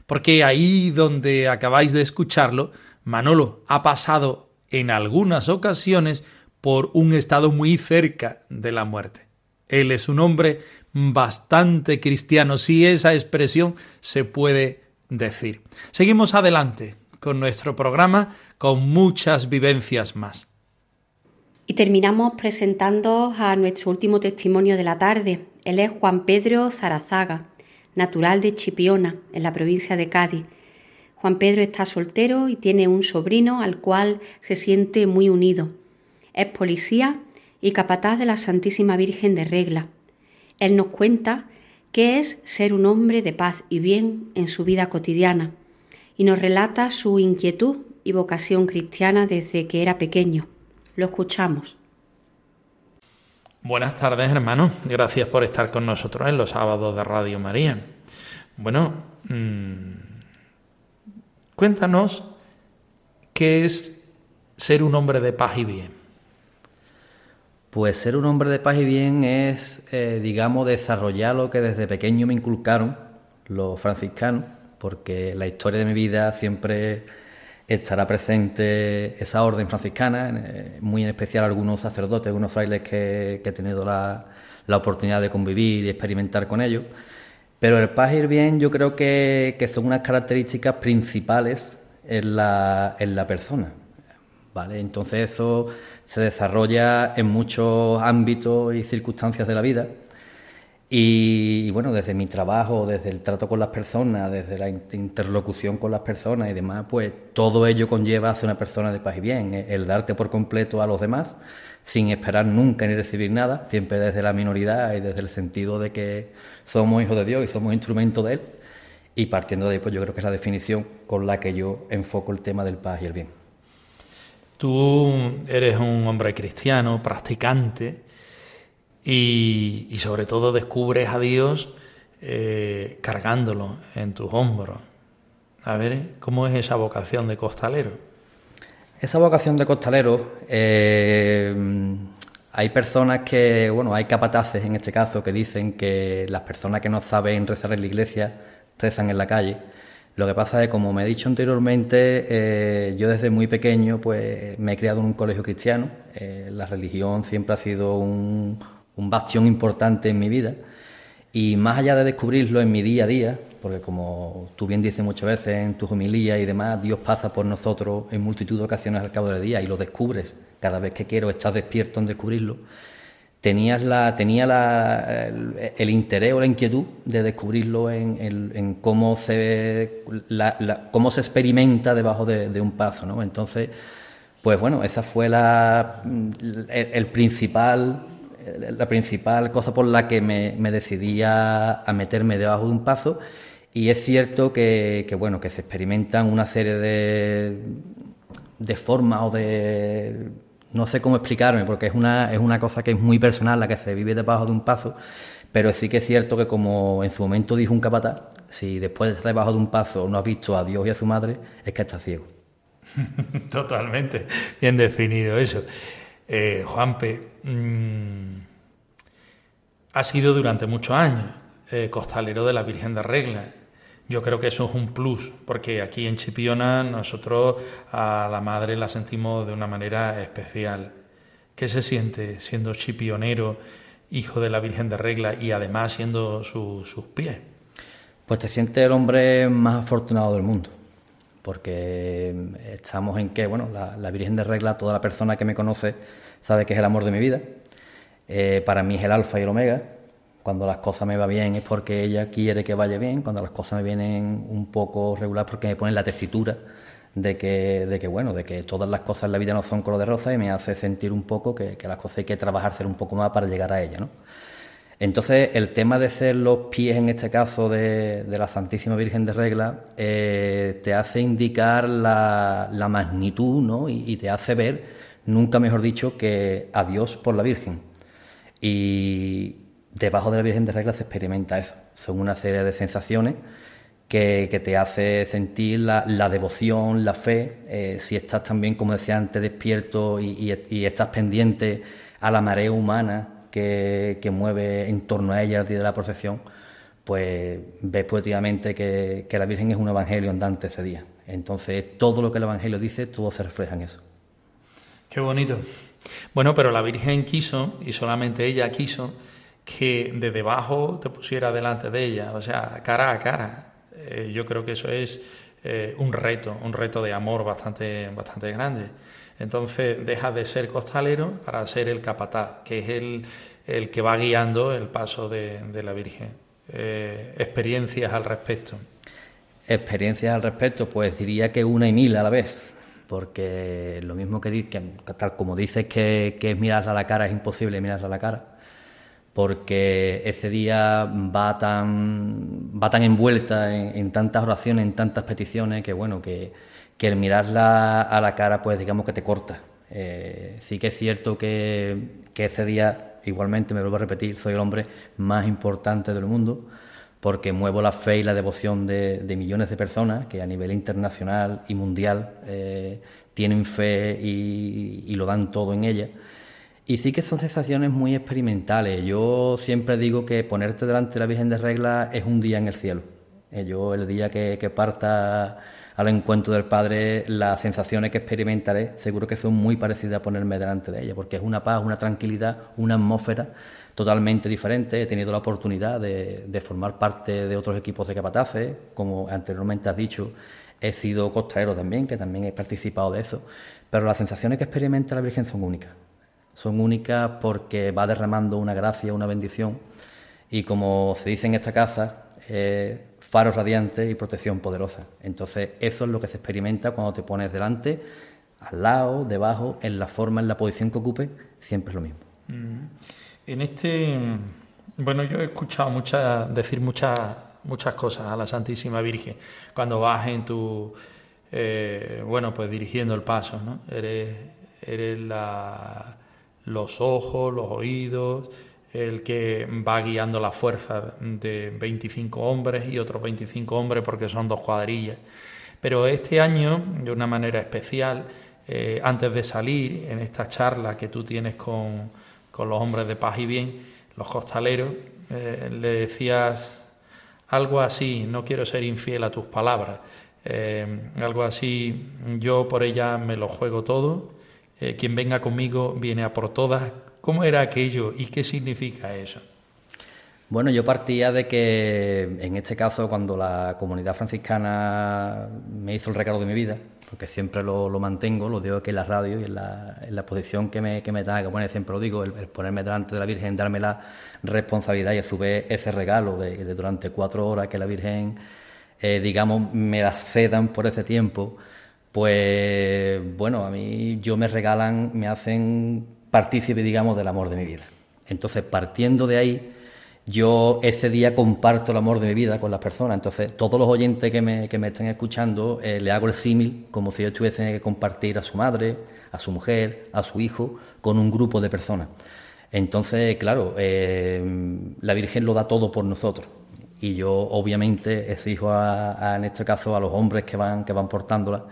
Porque ahí donde acabáis de escucharlo, Manolo ha pasado en algunas ocasiones por un estado muy cerca de la muerte. Él es un hombre bastante cristiano, si esa expresión se puede decir. Seguimos adelante con nuestro programa con muchas vivencias más. Y terminamos presentando a nuestro último testimonio de la tarde. Él es Juan Pedro Zarazaga, natural de Chipiona, en la provincia de Cádiz. Juan Pedro está soltero y tiene un sobrino al cual se siente muy unido. Es policía y capataz de la Santísima Virgen de Regla. Él nos cuenta qué es ser un hombre de paz y bien en su vida cotidiana y nos relata su inquietud y vocación cristiana desde que era pequeño. Lo escuchamos. Buenas tardes, hermanos. Gracias por estar con nosotros en los sábados de Radio María. Bueno, mmm, cuéntanos qué es ser un hombre de paz y bien. Pues ser un hombre de paz y bien es, eh, digamos, desarrollar lo que desde pequeño me inculcaron los franciscanos, porque la historia de mi vida siempre estará presente esa orden franciscana, eh, muy en especial algunos sacerdotes, algunos frailes que, he tenido la, la, oportunidad de convivir y experimentar con ellos. Pero el paz y el bien yo creo que, que son unas características principales en la, en la persona. ¿vale? Entonces eso se desarrolla en muchos ámbitos y circunstancias de la vida. Y, bueno, desde mi trabajo, desde el trato con las personas, desde la interlocución con las personas y demás, pues todo ello conlleva a ser una persona de paz y bien, el darte por completo a los demás, sin esperar nunca ni recibir nada, siempre desde la minoridad y desde el sentido de que somos hijos de Dios y somos instrumentos de Él. Y partiendo de ahí, pues yo creo que es la definición con la que yo enfoco el tema del paz y el bien. Tú eres un hombre cristiano, practicante, y, y sobre todo descubres a Dios eh, cargándolo en tus hombros. A ver, ¿cómo es esa vocación de costalero? Esa vocación de costalero, eh, hay personas que, bueno, hay capataces en este caso que dicen que las personas que no saben rezar en la iglesia rezan en la calle. Lo que pasa es, como me he dicho anteriormente, eh, yo desde muy pequeño pues me he criado en un colegio cristiano. Eh, la religión siempre ha sido un, un bastión importante en mi vida. Y más allá de descubrirlo en mi día a día, porque como tú bien dices muchas veces en tus homilías y demás, Dios pasa por nosotros en multitud de ocasiones al cabo del día y lo descubres cada vez que quiero, estás despierto en descubrirlo. Tenías la, tenía el, interés o la inquietud de descubrirlo en, en, en cómo, se, experimenta debajo de, de un paso. ¿no? Entonces, Pues bueno, esa fue la, el, principal, la principal cosa por la que me, decidí a, meterme debajo de un paso. Y es cierto que, bueno, que se experimentan una serie de, de formas o de no sé cómo explicarme, porque es una, es una cosa que es muy personal, la que se vive debajo de un paso, pero sí que es cierto que como en su momento dijo un capataz, si después de estar debajo de un paso no has visto a Dios y a su madre, es que estás ciego. *laughs* Totalmente, bien definido eso. Eh, Juanpe, mm, ha sido durante muchos años eh, costalero de la Virgen de Regla. Yo creo que eso es un plus, porque aquí en Chipiona nosotros a la madre la sentimos de una manera especial. ¿Qué se siente siendo chipionero, hijo de la Virgen de Regla y además siendo sus pies? Pues te sientes el hombre más afortunado del mundo porque estamos en que, bueno, la, Virgen de Regla, toda la persona que me conoce sabe que es el amor de mi vida. Eh, para mí es el alfa y el omega. Cuando las cosas me van bien es porque ella quiere que vaya bien, cuando las cosas me vienen un poco regular porque me pone la tesitura de que, de que, bueno, de que todas las cosas en la vida no son color de rosa y me hace sentir un poco que, que las cosas hay que trabajar, hacer un poco más para llegar a ella, ¿no? Entonces, el tema de ser los pies, en este caso, de, la Santísima Virgen de Regla, eh, te hace indicar la, magnitud ¿no? Y, te hace ver, nunca mejor dicho, que a Dios por la Virgen. Y debajo de la Virgen de Regla se experimenta eso. Son una serie de sensaciones que, te hace sentir la, devoción, la fe. Eh, si estás también, como decía antes, despierto y estás pendiente a la marea humana que, mueve en torno a ella el día de la procesión, pues ves poéticamente que, la Virgen es un evangelio andante ese día. Entonces, todo lo que el evangelio dice, todo se refleja en eso. Qué bonito. Bueno, pero la Virgen quiso, y solamente ella quiso, que de debajo te pusiera delante de ella, o sea, cara a cara. Eh, yo creo que eso es eh, un reto, un reto de amor bastante, bastante grande. Entonces deja de ser costalero para ser el capataz, que es el, el que va guiando el paso de, la Virgen. Eh, experiencias al respecto. Experiencias al respecto, pues diría que una y mil a la vez, porque lo mismo que, tal como dices que, que mirarla a la cara es imposible mirarla a la cara, porque ese día va tan, va tan envuelta en, en tantas oraciones, en tantas peticiones, que bueno, que que el mirarla a la cara, pues digamos que te corta. Eh, sí que es cierto que, ese día, igualmente, me vuelvo a repetir, soy el hombre más importante del mundo, porque muevo la fe y la devoción de, millones de personas que a nivel internacional y mundial eh, tienen fe y, lo dan todo en ella. Y sí que son sensaciones muy experimentales. Yo siempre digo que ponerte delante de la Virgen de Regla es un día en el cielo. Eh, yo el día que, que parta al encuentro del Padre, las sensaciones que experimentaré seguro que son muy parecidas a ponerme delante de ella, porque es una paz, una tranquilidad, una atmósfera totalmente diferente. He tenido la oportunidad de, formar parte de otros equipos de capataces, como anteriormente has dicho, he sido costalero también, que también he participado de eso, pero las sensaciones que experimenta la Virgen son únicas. Son únicas porque va derramando una gracia, una bendición, y como se dice en esta casa, eh, faro radiante y protección poderosa. Entonces, eso es lo que se experimenta cuando te pones delante, al lado, debajo, en la forma, en la posición que ocupe, siempre es lo mismo. Mm. En este, bueno, yo he escuchado muchas, decir muchas, muchas cosas a la Santísima Virgen cuando vas en tu, eh, bueno, pues dirigiendo el paso, ¿no? Eres, eres la, los ojos, los oídos, el que va guiando la fuerza de 25 hombres y otros 25 hombres porque son dos cuadrillas. Pero este año, de una manera especial, eh, antes de salir en esta charla que tú tienes con, los hombres de paz y bien, los costaleros, eh, le decías algo así, no quiero ser infiel a tus palabras, eh, algo así, yo por ella me lo juego todo, quien venga conmigo viene a por todas, ¿Cómo era aquello y qué significa eso? Bueno, yo partía de que, en este caso, cuando la comunidad franciscana me hizo el regalo de mi vida, porque siempre lo, mantengo, lo digo aquí en la radio y en la, posición que me, que me da, que bueno, siempre lo digo, el, ponerme delante de la Virgen, darme la responsabilidad y a su vez ese regalo de, durante cuatro horas que la Virgen, eh, digamos, me la cedan por ese tiempo, Pues bueno, a mí yo me regalan, me hacen partícipe, digamos, del amor de mi vida. Entonces, partiendo de ahí, yo ese día comparto el amor de mi vida con las personas. Entonces, todos los oyentes que me, que me estén escuchando, eh, le hago el símil como si yo tuviese que compartir a su madre, a su mujer, a su hijo, con un grupo de personas. Entonces, claro, eh, la Virgen lo da todo por nosotros. Y yo, obviamente, exijo a, en este caso a los hombres que van, que van portándola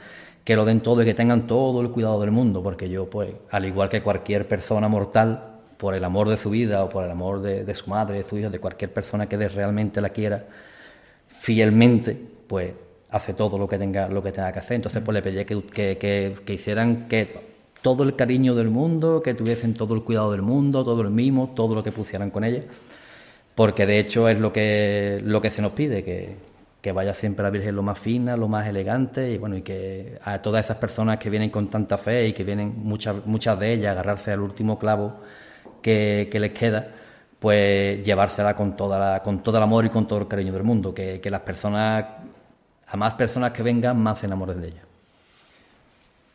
que lo den todo y que tengan todo el cuidado del mundo, porque yo, pues, al igual que cualquier persona mortal, por el amor de su vida o por el amor de, su madre, de su hijo, de cualquier persona que realmente la quiera fielmente, pues hace todo lo que tenga, lo que tenga que hacer. Entonces, pues le pedí que, que, hicieran que todo el cariño del mundo, que tuviesen todo el cuidado del mundo, todo el mimo, todo lo que pusieran con ella, porque de hecho es lo que, lo que se nos pide, que, que vaya siempre la Virgen lo más fina, lo más elegante y bueno, y que a todas esas personas que vienen con tanta fe y que vienen muchas, muchas de ellas a agarrarse al último clavo que, les queda, pues llevársela con, toda la, con todo el amor y con todo el cariño del mundo, que, las personas, a más personas que vengan, más se enamoren de ella.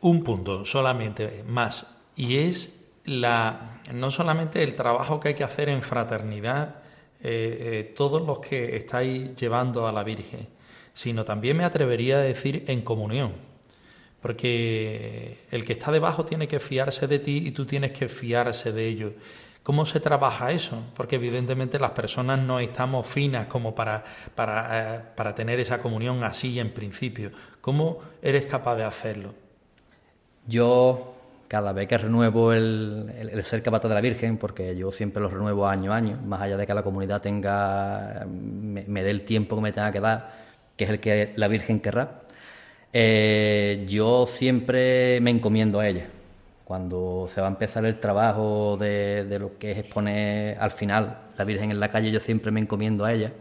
Un punto solamente más, y es la, no solamente el trabajo que hay que hacer en fraternidad, eh, eh, todos los que estáis llevando a la Virgen, sino también me atrevería a decir en comunión porque el que está debajo tiene que fiarse de ti y tú tienes que fiarse de ellos. ¿Cómo se trabaja eso? Porque evidentemente las personas no estamos finas como para, para, eh, para tener esa comunión así en principio. ¿Cómo eres capaz de hacerlo? Yo cada vez que renuevo el, ser capaz de la Virgen, porque yo siempre lo renuevo año a año, más allá de que la comunidad tenga, me, dé el tiempo que me tenga que dar, que es el que la Virgen querrá, eh, yo siempre me encomiendo a ella. Cuando se va a empezar el trabajo de, lo que es exponer al final la Virgen en la calle, yo siempre me encomiendo a ella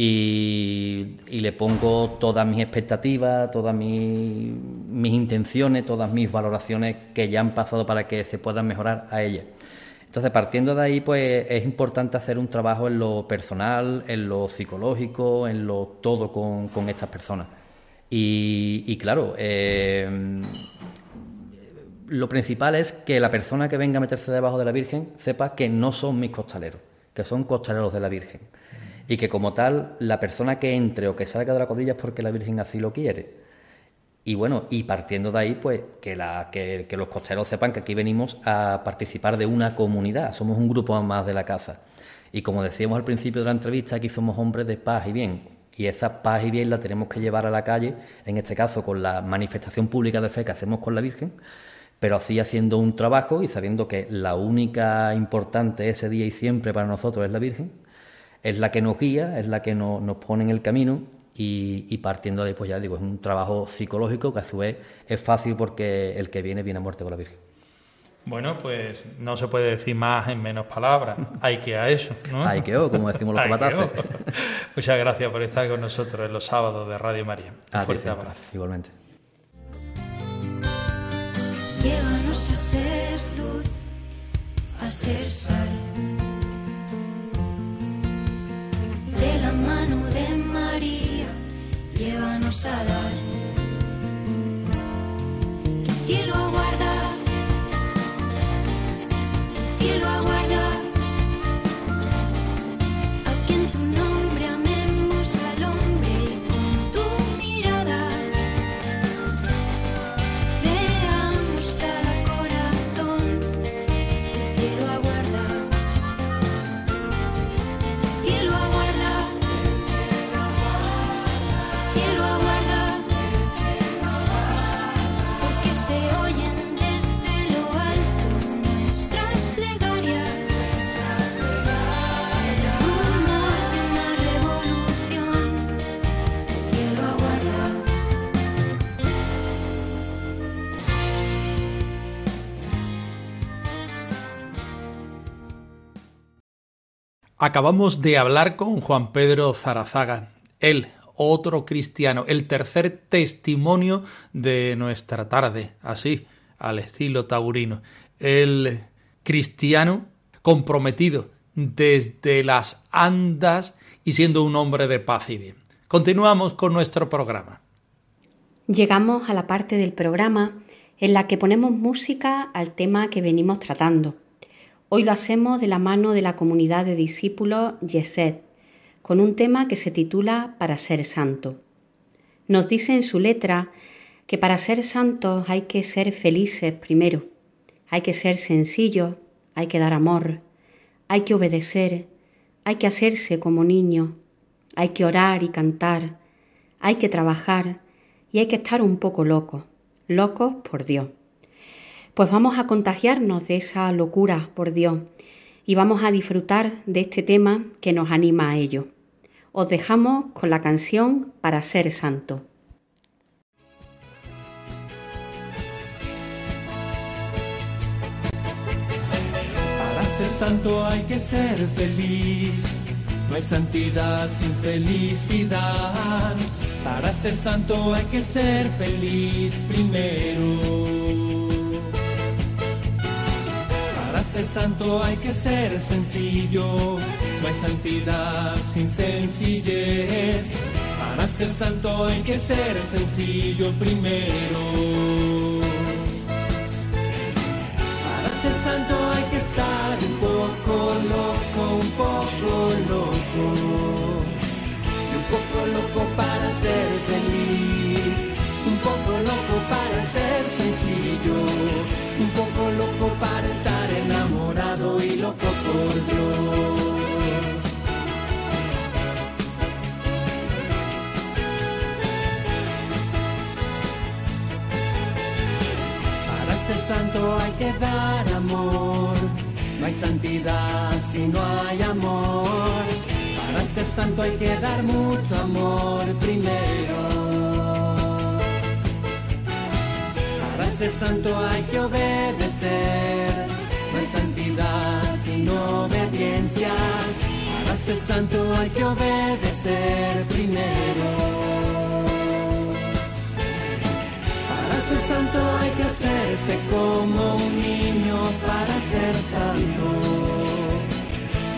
y, le pongo todas mis expectativas, todas mis, intenciones, todas mis valoraciones que ya han pasado para que se puedan mejorar a ella. Entonces, partiendo de ahí, pues es importante hacer un trabajo en lo personal, en lo psicológico, en lo todo con, con estas personas. Y, claro, eh, lo principal es que la persona que venga a meterse debajo de la Virgen sepa que no son mis costaleros, que son costaleros de la Virgen. Y que como tal, la persona que entre o que salga de la cuadrilla es porque la Virgen así lo quiere. Y bueno, y partiendo de ahí, pues que, la, que, los costaleros sepan que aquí venimos a participar de una comunidad, somos un grupo más de la casa. Y como decíamos al principio de la entrevista, aquí somos hombres de paz y bien y esa paz y bien la tenemos que llevar a la calle, en este caso con la manifestación pública de fe que hacemos con la Virgen, pero así haciendo un trabajo y sabiendo que la única importante ese día y siempre para nosotros es la Virgen, es la que nos guía, es la que nos pone en el camino y, partiendo de ahí, pues ya digo, es un trabajo psicológico que a su vez es fácil porque el que viene viene a muerte con la Virgen. Bueno, pues no se puede decir más en menos palabras. Hay que a eso, ¿no? Hay que o, como decimos los comatazos. *laughs* Muchas gracias por estar con nosotros en los sábados de Radio María. Un fuerte abrazo. Igualmente. Llévanos a ser luz, a ser sal. De la mano de María, llévanos a dar. Que cielo aguarda cielo aguarda. Acabamos de hablar con Juan Pedro Zarazaga, él, otro cristiano, el tercer testimonio de nuestra tarde, así, al estilo taurino. El cristiano comprometido desde las andas y siendo un hombre de paz y bien. Continuamos con nuestro programa. Llegamos a la parte del programa en la que ponemos música al tema que venimos tratando. Hoy lo hacemos de la mano de la comunidad de discípulos Yesed, con un tema que se titula Para ser santo. Nos dice en su letra que para ser santos hay que ser felices primero, hay que ser sencillos, hay que dar amor, hay que obedecer, hay que hacerse como niño, hay que orar y cantar, hay que trabajar y hay que estar un poco locos, locos por Dios. Pues vamos a contagiarnos de esa locura por Dios y vamos a disfrutar de este tema que nos anima a ello. Os dejamos con la canción Para ser santo. Para ser santo hay que ser feliz. No hay santidad sin felicidad. Para ser santo hay que ser feliz primero. Ser santo hay que ser sencillo. No hay santidad sin sencillez. Para ser santo hay que ser sencillo primero. Para ser santo hay que estar un poco loco, un poco loco. Y un poco loco para ser feliz. Un poco loco para ser sencillo. Un poco loco para estar loco por Dios. Para ser santo hay que dar amor. No hay santidad si no hay amor. Para ser santo hay que dar mucho amor primero. Para ser santo hay que obedecer. No hay santidad sin obediencia. Para ser santo hay que obedecer primero. Para ser santo hay que hacerse como un niño para ser santo.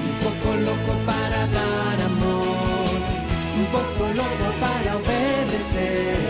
Un poco loco para dar amor, un poco loco para obedecer,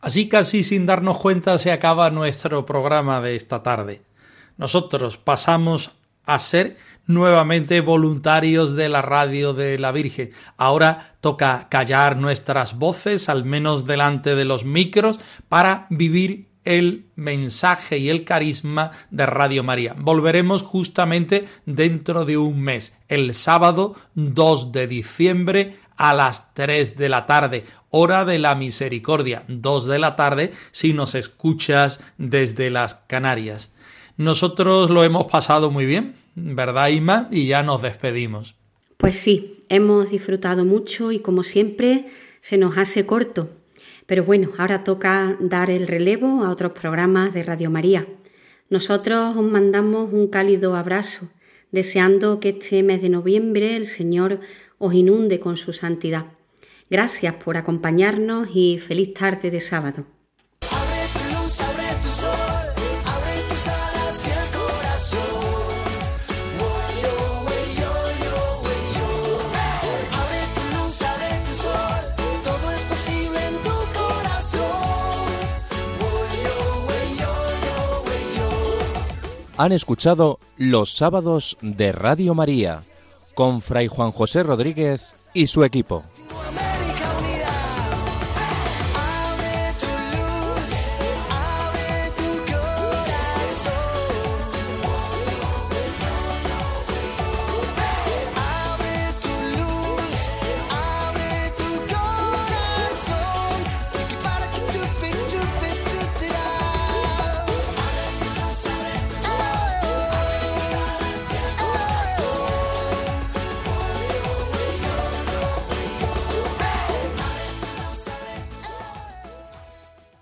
Así casi sin darnos cuenta se acaba nuestro programa de esta tarde. Nosotros pasamos a ser nuevamente voluntarios de la radio de la Virgen. Ahora toca callar nuestras voces, al menos delante de los micros, para vivir el mensaje y el carisma de Radio María. Volveremos justamente dentro de un mes, el sábado 2 de diciembre a las 3 de la tarde, hora de la misericordia, 2 de la tarde si nos escuchas desde las Canarias. Nosotros lo hemos pasado muy bien, ¿verdad, Ima? Y ya nos despedimos. Pues sí, hemos disfrutado mucho y como siempre se nos hace corto. Pero bueno, ahora toca dar el relevo a otros programas de Radio María. Nosotros os mandamos un cálido abrazo, deseando que este mes de noviembre el Señor os inunde con su santidad. Gracias por acompañarnos y feliz tarde de sábado. Han escuchado Los sábados de Radio María con Fray Juan José Rodríguez y su equipo.